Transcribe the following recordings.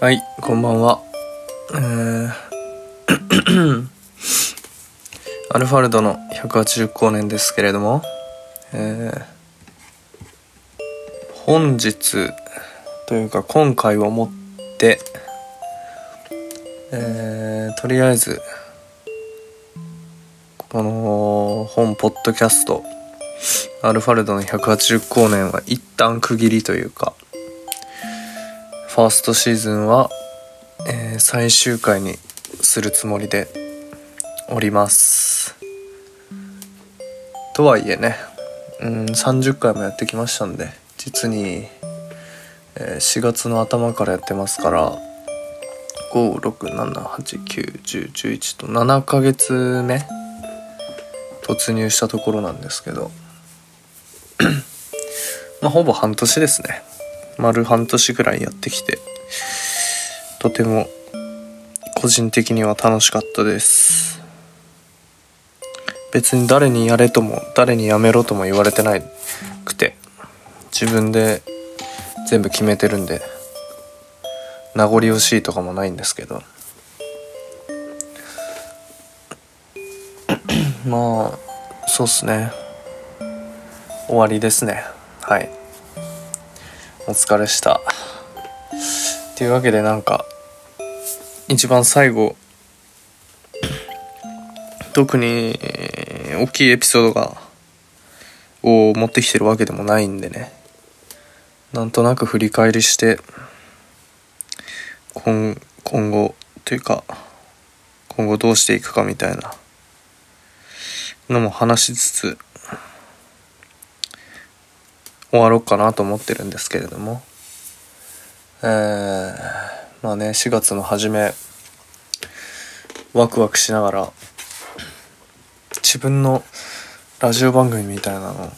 はい、こんばんは。えー アルファルドの180光年ですけれども、えー本日というか今回をもって、えーとりあえずこの本ポッドキャストアルファルドの180光年は一旦区切りというかファーストシーズンは、えー最終回にするつもりでおります。とはいえねうん30回もやってきましたんで実に、えー4月の頭からやってますから567891011と7ヶ月目突入したところなんですけど。まあほぼ半年ですね。丸半年ぐらいやってきてとても個人的には楽しかったです。別に誰にやれとも誰にやめろとも言われてないくて自分で全部決めてるんで名残惜しいとかもないんですけど。まあそうっすね。終わりですね。はい。お疲れした。っていうわけでなんか一番最後特に大きいエピソードがを持ってきてるわけでもないんでね。なんとなく振り返りして今今後というか今後どうしていくかみたいなのも話しつつ終わろうかなと思ってるんですけれども。えー、まあね4月の初めワクワクしながら自分のラジオ番組みたいなの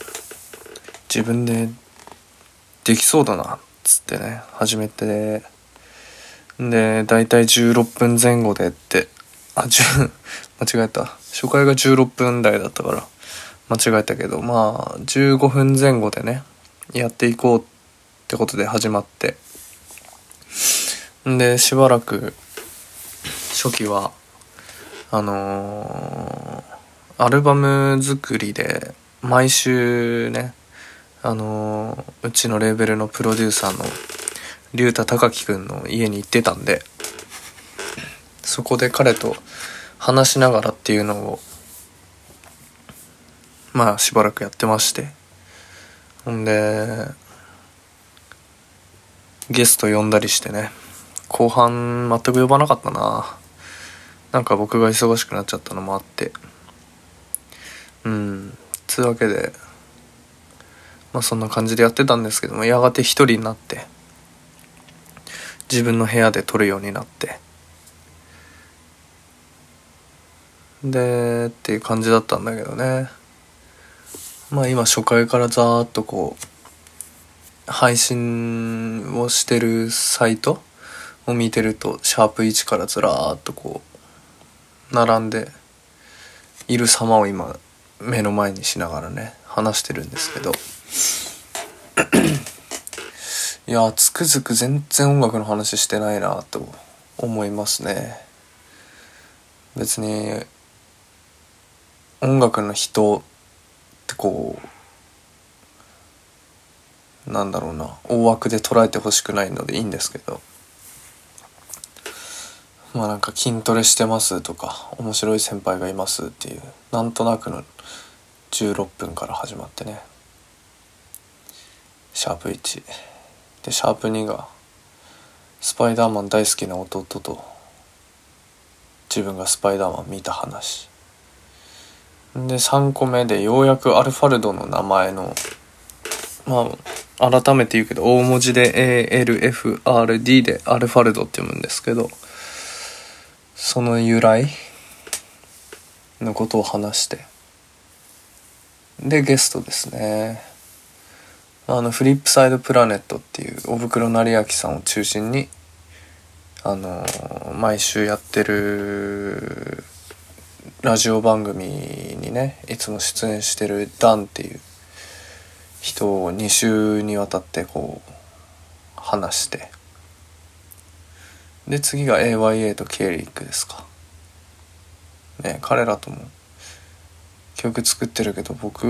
自分でできそうだなっつってね始めてで大体16分前後でってあ10間違えた。初回が16分台だったから間違えたけどまあ15分前後でねやっていこうってことで始まって。でしばらく初期はあのーアルバム作りで毎週ねあのーうちのレーベルのプロデューサーの竜太隆樹くんの家に行ってたんでそこで彼と話しながらっていうのをまあしばらくやってまして。ほんでゲスト呼んだりしてね。後半全く呼ばなかったな。なんか僕が忙しくなっちゃったのもあって。うん。つうわけでまあそんな感じでやってたんですけどもやがて一人になって自分の部屋で撮るようになって。でっていう感じだったんだけどね。まあ今初回からざーっとこう配信をしてるサイトを見てるとシャープ1からずらーっとこう並んでいる様を今目の前にしながらね話してるんですけど。いやつくづく全然音楽の話してないなと思いますね。別に音楽の人ってこうなんだろうな大枠で捉えてほしくないのでいいんですけど。まあなんか筋トレしてますとか面白い先輩がいますっていうなんとなくの16分から始まってね。シャープ1でシャープ2がスパイダーマン大好きな弟と自分がスパイダーマン見た話。で3個目でようやくアルファルドの名前のまあ改めて言うけど大文字で ALFRD でアルファルドって読むんですけどその由来のことを話して。でゲストですね。あのフリップサイドプラネットっていうお袋成明さんを中心にあの毎週やってるラジオ番組にねいつも出演してるダンっていう人を2週にわたってこう話してで次が AYA とケイリックですか。ね彼らとも曲作ってるけど僕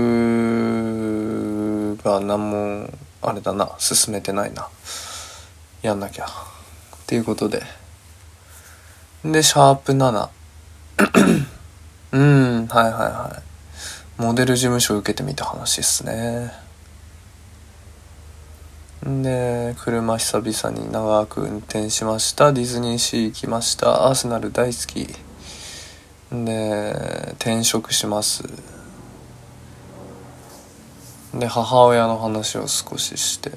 が何もあれだな進めてないなやんなきゃっていうことで。でシャープ7うんはいはいはい。モデル事務所受けてみた話っすね。で車久々に長く運転しました。ディズニーシー行きました。アーセナル大好き。で転職します。で母親の話を少しして。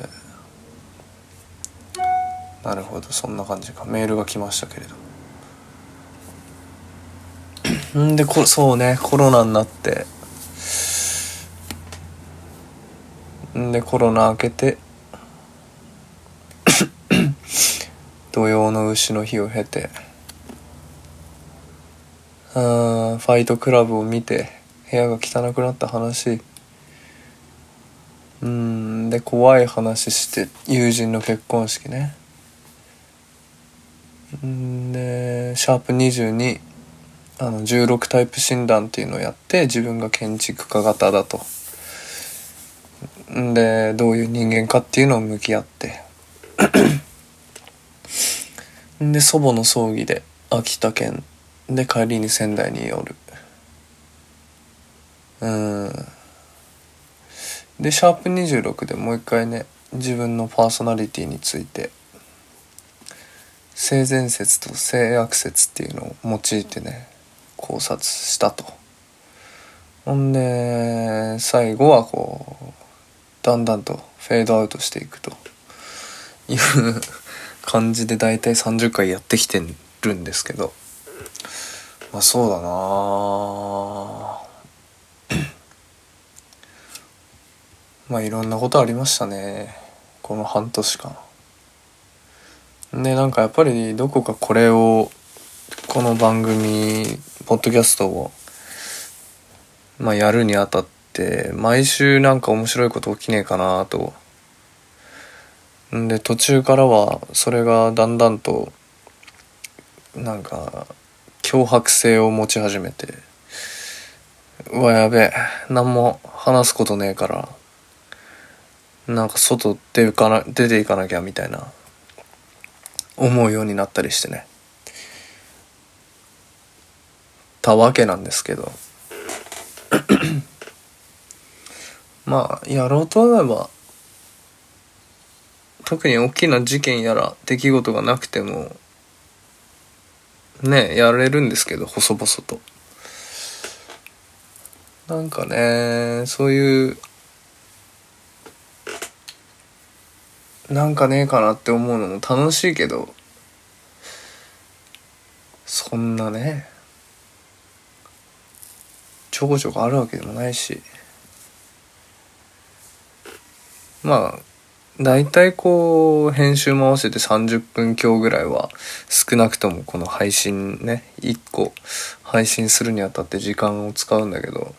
なるほどそんな感じか。メールが来ましたけれどんでこそうねコロナになって。んでコロナ明けて。土曜の牛の日を経て。あファイトクラブを見て部屋が汚くなった話。うんで怖い話して友人の結婚式ね。んでシャープ22あの16タイプ診断っていうのをやって自分が建築家型だと。んでどういう人間かっていうのを向き合って。で祖母の葬儀で秋田県で帰りに仙台に寄る。うん。でシャープ26でもう一回ね自分のパーソナリティについて性善説と性悪説っていうのを用いてね考察したと。ほんで最後はこうだんだんとフェードアウトしていくと。いう感じで大体30回やってきてるんですけど。まあそうだな まあいろんなことありましたね。この半年間。でなんかやっぱりどこかこれをこの番組ポッドキャストをまあやるにあたって毎週なんか面白いこと起きねえかなと。んで途中からはそれがだんだんとなんか脅迫性を持ち始めてうわやべえ何も話すことねえからなんか外出かな出ていかなきゃみたいな思うようになったりしてね。たわけなんですけど。まあやろうと思えば特に大きな事件やら出来事がなくてもねやれるんですけど細々と。なんかねそういうなんかねえかなって思うのも楽しいけどそんなねちょこちょこあるわけでもないし。まあ大体こう編集も合わせて30分強ぐらいは少なくともこの配信ね1個配信するにあたって時間を使うんだけど。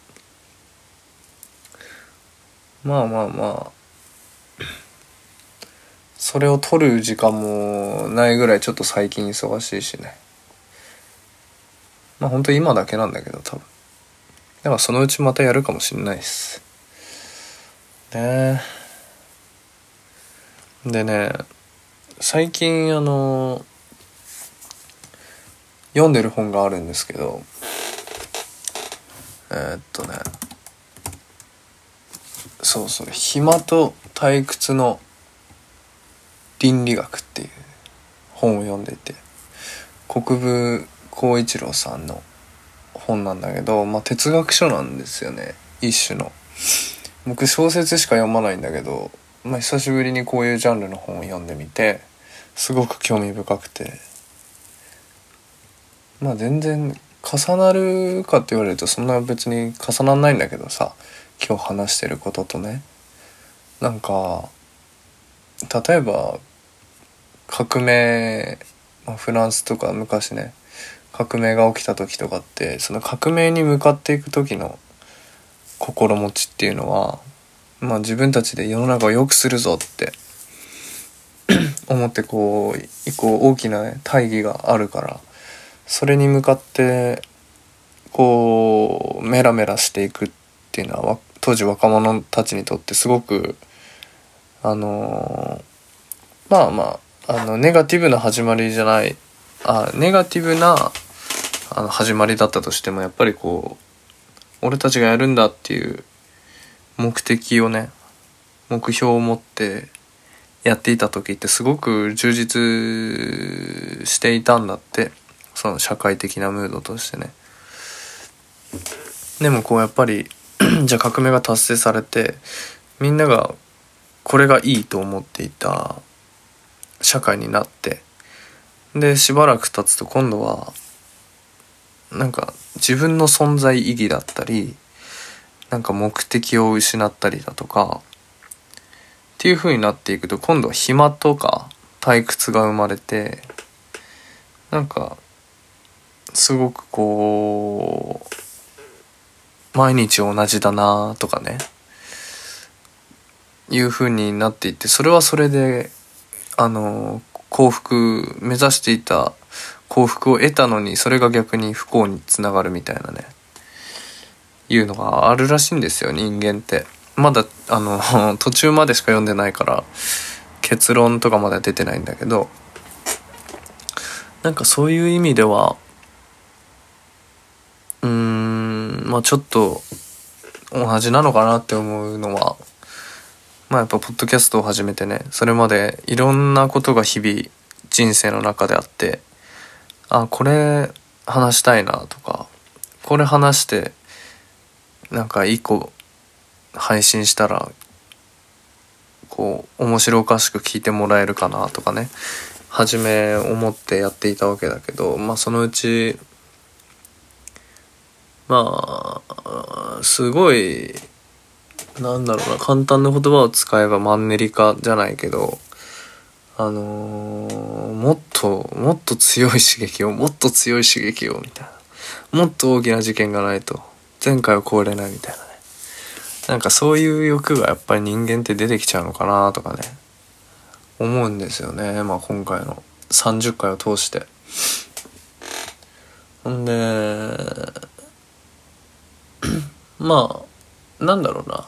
まあまあまあ。それを撮る時間もないぐらいちょっと最近忙しいしね。まあ本当今だけなんだけど多分。だかそのうちまたやるかもしんないっす。ね。でね最近あの読んでる本があるんですけどえー、っとねそうそう暇と退屈の倫理学っていう本を読んでいて国分光一郎さんの本なんだけど、まあ、哲学書なんですよね。一種の。僕小説しか読まないんだけど、まあ、久しぶりにこういうジャンルの本を読んでみてすごく興味深くて。まあ全然重なるかって言われるとそんな別に重ならないんだけどさ今日話してることとね。なんか例えば革命、ま、フランスとか昔ね革命が起きた時とかってその革命に向かっていく時の心持ちっていうのは、まあ、自分たちで世の中を良くするぞって 思ってこう一個大きな、ね、大義があるからそれに向かってこうメラメラしていくっていうのは当時若者たちにとってすごくあのまあまああのネガティブな始まりじゃないあネガティブなあの始まりだったとしてもやっぱりこう俺たちがやるんだっていう目的をね目標を持ってやっていた時ってすごく充実していたんだってその社会的なムードとしてね。でもこうやっぱり じゃあ革命が達成されてみんながこれがいいと思っていた社会になってでしばらく経つと今度はなんか自分の存在意義だったりなんか目的を失ったりだとかっていう風になっていくと今度は暇とか退屈が生まれてなんかすごくこう毎日同じだなとかねいう風になっていってそれはそれであの幸福目指していた幸福を得たのにそれが逆に不幸につながるみたいなね。いうのがあるらしいんですよ人間って。まだあの 途中までしか読んでないから結論とかまだ出てないんだけど。なんかそういう意味ではうーんまあちょっと同じなのかなって思うのはまあやっぱポッドキャストを始めてねそれまでいろんなことが日々人生の中であってあこれ話したいなとかこれ話してなんか一個配信したらこう面白おかしく聞いてもらえるかなとかね初め思ってやっていたわけだけどまあそのうちまあすごいなんだろうな簡単な言葉を使えばマンネリ化じゃないけどあのー、もっともっと強い刺激をもっと強い刺激をみたいな。もっと大きな事件がないと前回を超えれないみたいなね。なんかそういう欲がやっぱり人間って出てきちゃうのかなとかね思うんですよね。まあ今回の30回を通して。ほんでまあなんだろうな。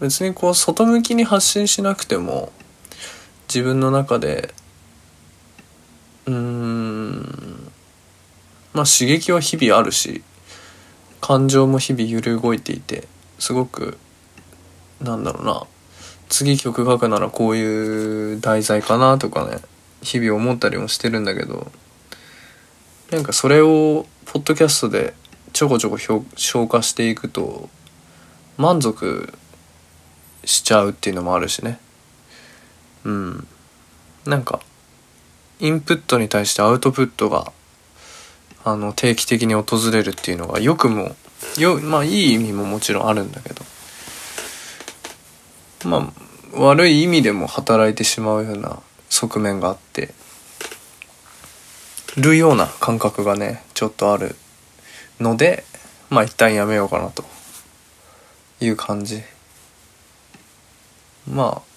別にこう外向きに発信しなくても自分の中でうーんまあ刺激は日々あるし感情も日々揺れ動いていてすごくなんだろうな次曲書くならこういう題材かなとかね日々思ったりもしてるんだけどなんかそれをポッドキャストでちょこちょこ消化していくと満足しちゃうっていうのもあるしね。うん。なんかインプットに対してアウトプットがあの定期的に訪れるっていうのがよくもよまあいい意味ももちろんあるんだけど。まあ悪い意味でも働いてしまうような側面があってるような感覚がねちょっとあるのでまあ一旦やめようかなという感じ。まあ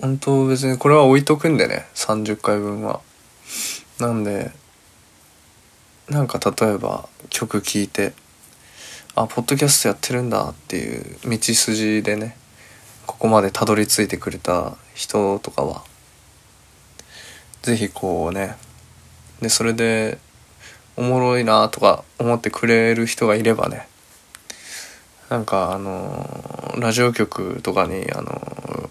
本当別にこれは置いとくんでね30回分は。なんでなんか例えば曲聴いてあポッドキャストやってるんだっていう道筋でねここまでたどり着いてくれた人とかは是非こうねでそれでおもろいなとか思ってくれる人がいればねなんかあのラジオ局とかにあの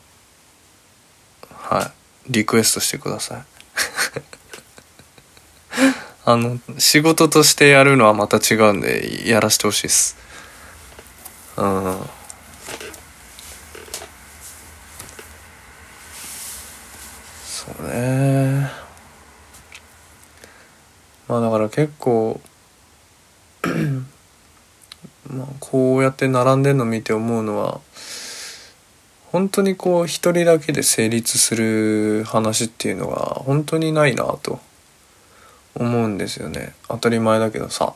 はい。リクエストしてください。あの仕事としてやるのはまた違うんでやらしてほしいっす。うん。そうね。まあだから結構 まあこうやって並んでるの見て思うのは本当にこう一人だけで成立する話っていうのが本当にないなと思うんですよね。当たり前だけどさ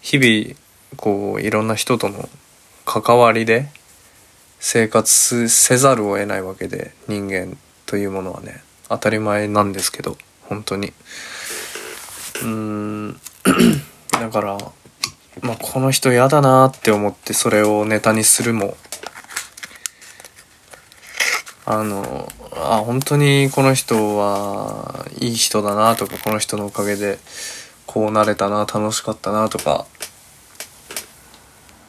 日々こういろんな人との関わりで生活せざるを得ないわけで人間というものはね当たり前なんですけど本当に。うーん。だからまあこの人嫌だなって思ってそれをネタにするもあのあ本当にこの人はいい人だなとかこの人のおかげでこうなれたな楽しかったなとか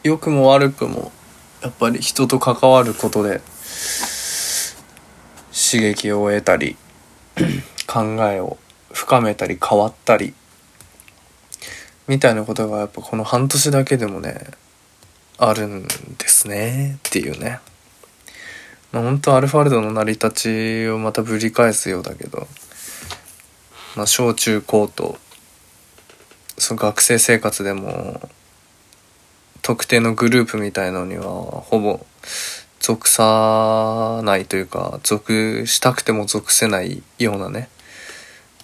良くも悪くもやっぱり人と関わることで刺激を得たり 考えを深めたり変わったりみたいなことがやっぱこの半年だけでもねあるんですねっていうね。まあ、本当アルファルドの成り立ちをまたぶり返すようだけど、まあ、小中高とその学生生活でも特定のグループみたいのにはほぼ属さないというか属したくても属せないようなね。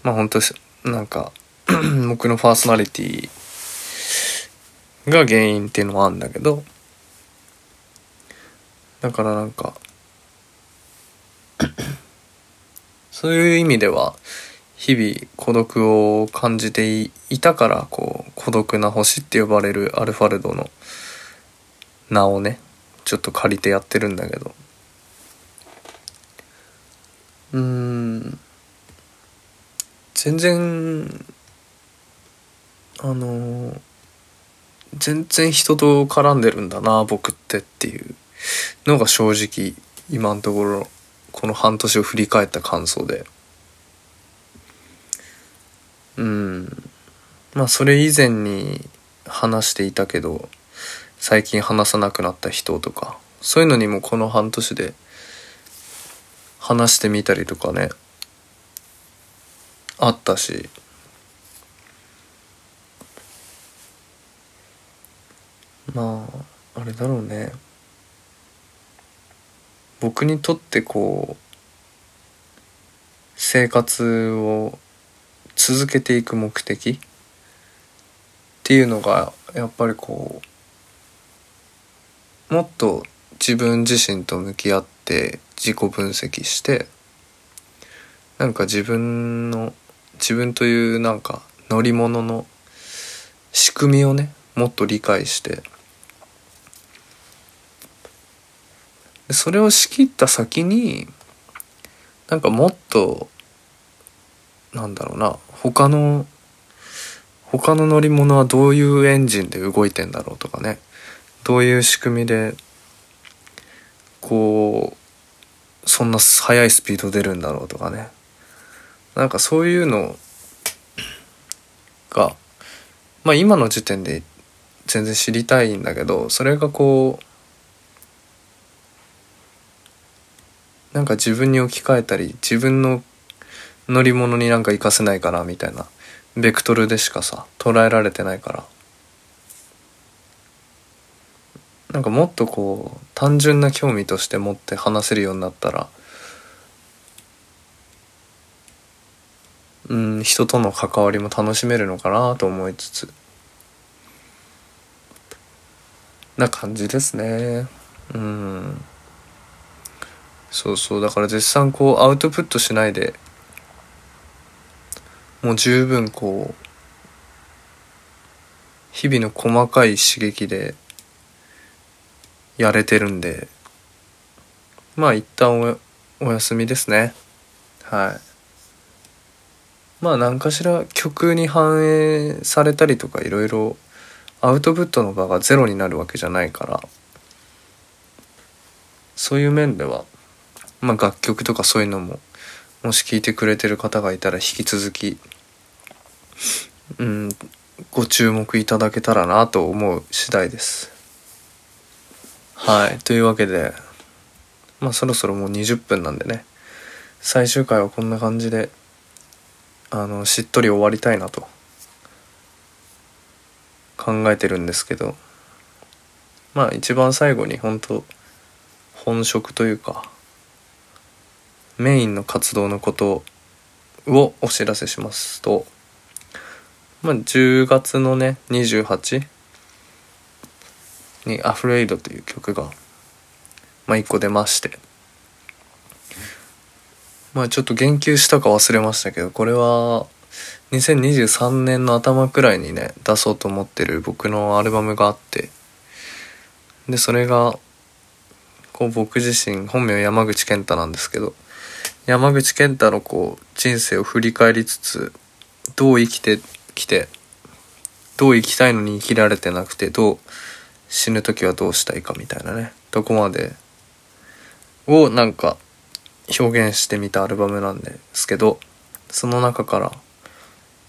まあ本当なんか 僕のパーソナリティが原因っていうのもあるんだけどだからなんか そういう意味では日々孤独を感じていたからこう孤独な星って呼ばれるアルファルドの名をねちょっと借りてやってるんだけど。うん。全然あの全然人と絡んでるんだな僕ってっていうのが正直今のところ。この半年を振り返った感想で。うん。まあそれ以前に話していたけど最近話さなくなった人とかそういうのにもこの半年で話してみたりとかねあったし。まああれだろうね。僕にとってこう生活を続けていく目的っていうのがやっぱりこうもっと自分自身と向き合って自己分析してなんか自分の自分というなんか乗り物の仕組みをねもっと理解してそれを仕切った先になんかもっとなんだろうな他の他の乗り物はどういうエンジンで動いてんだろうとかね。どういう仕組みでこうそんな速いスピード出るんだろうとかね。なんかそういうのがまあ今の時点で全然知りたいんだけどそれがこうなんか自分に置き換えたり自分の乗り物になんか活かせないかなみたいなベクトルでしかさ捉えられてないから。なんかもっとこう単純な興味として持って話せるようになったらうん人との関わりも楽しめるのかなと思いつつな感じですね。うん。そうそう。だから絶賛こうアウトプットしないでもう十分こう日々の細かい刺激でやれてるんでまあ一旦おお休みですね。はい。まあ何かしら曲に反映されたりとかいろいろアウトプットの場がゼロになるわけじゃないからそういう面ではまあ楽曲とかそういうのももし聴いてくれてる方がいたら引き続きうんご注目いただけたらなと思う次第です。はい。というわけでまあそろそろもう20分なんでね。最終回はこんな感じであのしっとり終わりたいなと考えてるんですけど。まあ一番最後に本当本職というかメインの活動のことをお知らせしますとまあ10月のね28に「アフレイド」という曲がまあ1個出ましてまあちょっと言及したか忘れましたけどこれは2023年の頭くらいにね出そうと思ってる僕のアルバムがあってでそれがこう僕自身本名山口健太なんですけど山口健太のこう人生を振り返りつつどう生きてきてどう生きたいのに生きられてなくてどう死ぬ時はどうしたいかみたいなね。どこまでをなんか表現してみたアルバムなんですけどその中から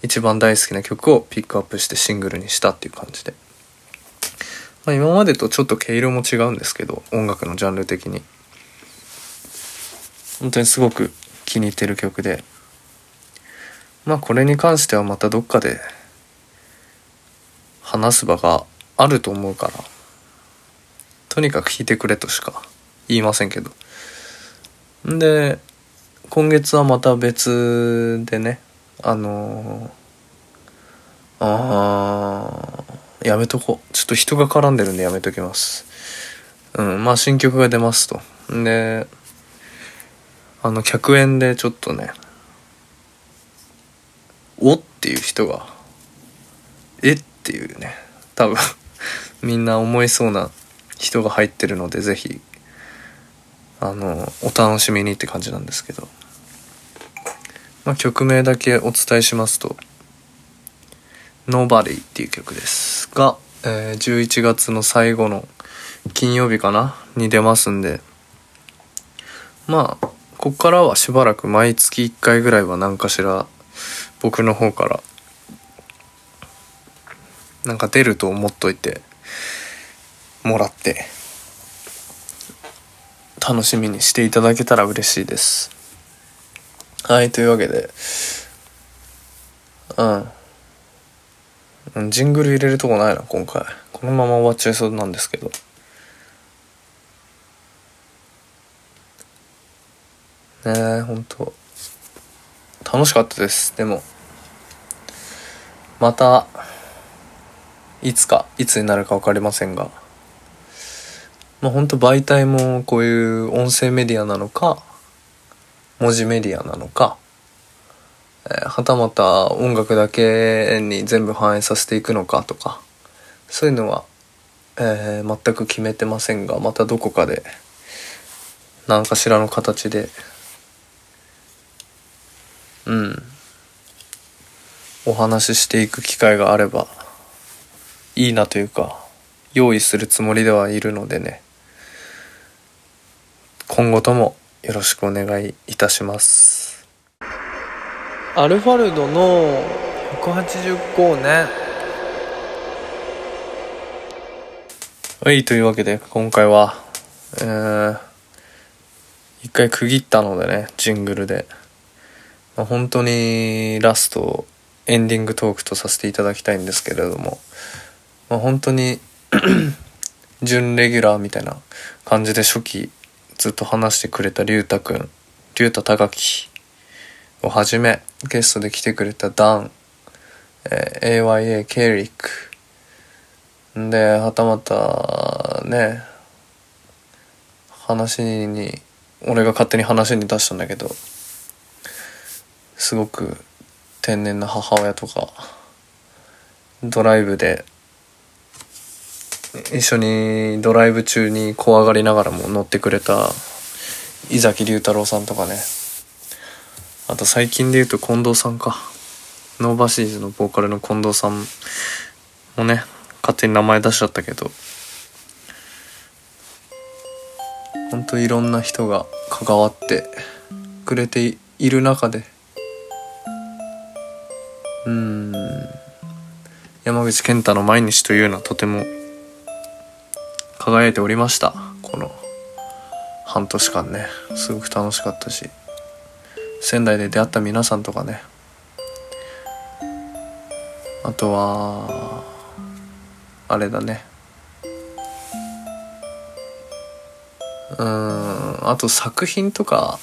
一番大好きな曲をピックアップしてシングルにしたっていう感じで、まあ、今までとちょっと毛色も違うんですけど音楽のジャンル的に。本当にすごく気に入ってる曲で。まあこれに関してはまたどっかで話す場があると思うからとにかく弾いてくれとしか言いませんけど。んで今月はまた別でねあのー、あやめとこう。ちょっと人が絡んでるんでやめときます。うんまあ新曲が出ますと。であの客演でちょっとねおっていう人がえっていうね多分みんな思いそうな人が入ってるのでぜひあのお楽しみにって感じなんですけど、まあ、曲名だけお伝えしますと「Nobody」っていう曲ですが、えー、11月の最後の金曜日かなに出ますんでまあこっからはしばらく毎月1回ぐらいは何かしら僕の方からなんか出ると思っといてもらって楽しみにしていただけたら嬉しいです。はいというわけでうんジングル入れるとこないな今回。このまま終わっちゃいそうなんですけど。ねえほんと楽しかったです。でも。またいつかいつになるか分かりませんが。まあ本当媒体もこういう音声メディアなのか文字メディアなのか、えー、はたまた音楽だけに全部反映させていくのかとかそういうのは、えー、全く決めてませんがまたどこかで何かしらの形でうん。お話ししていく機会があればいいなというか用意するつもりではいるのでね。今後ともよろしくお願いいたします。アルファルドの180光年はいというわけで今回はえー、一回区切ったのでねジングルで、まあ、本当にラストエンディングトークとさせていただきたいんですけれども、まあ、本当に 準レギュラーみたいな感じで初期ずっと話してくれた龍太くん龍太高樹をはじめゲストで来てくれたダン、えー、AYA ケリックではたまたね話に俺が勝手に話に出したんだけどすごく天然な母親とかドライブで一緒にドライブ中に怖がりながらも乗ってくれた井崎龍太郎さんとかね。あと最近で言うと近藤さんか。ノーバシーズのボーカルの近藤さんもね勝手に名前出しちゃったけど。ほんといろんな人が関わってくれている中でうん。山口健太の毎日というのはとても輝いておりました。この半年間ね。すごく楽しかったし。仙台で出会った皆さんとかね。あとはあれだね。うん。あと作品とか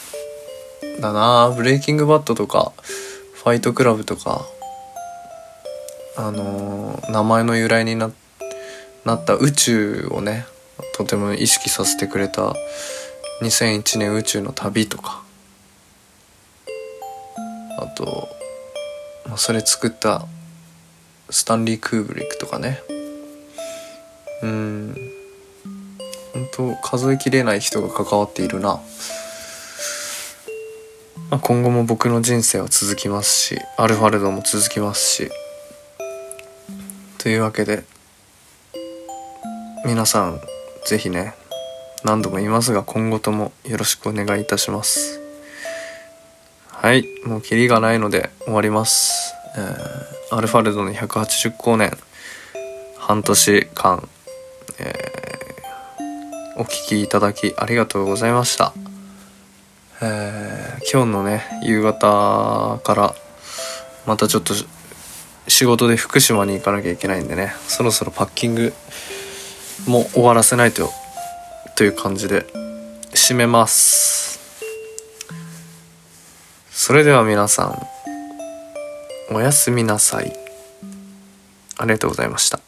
だな。ブレイキングバットとかファイトクラブとか。あの、名前の由来にななった宇宙をねとても意識させてくれた2001年宇宙の旅とか。あと、まあ、それ作ったスタンリー・クーブリックとかね。うん。本当数えきれない人が関わっているな、まあ、今後も僕の人生は続きますしアルファレドも続きますし。というわけで皆さん是非ね何度も言いますが今後ともよろしくお願いいたします。はいもうキリがないので終わります。えー、アルファレドの180光年半年間、えー、お聴きいただきありがとうございました、えー、今日のね夕方からまたちょっと仕事で福島に行かなきゃいけないんでね。そろそろパッキングも終わらせないとという感じで締めます。それでは皆さんおやすみなさい。ありがとうございました。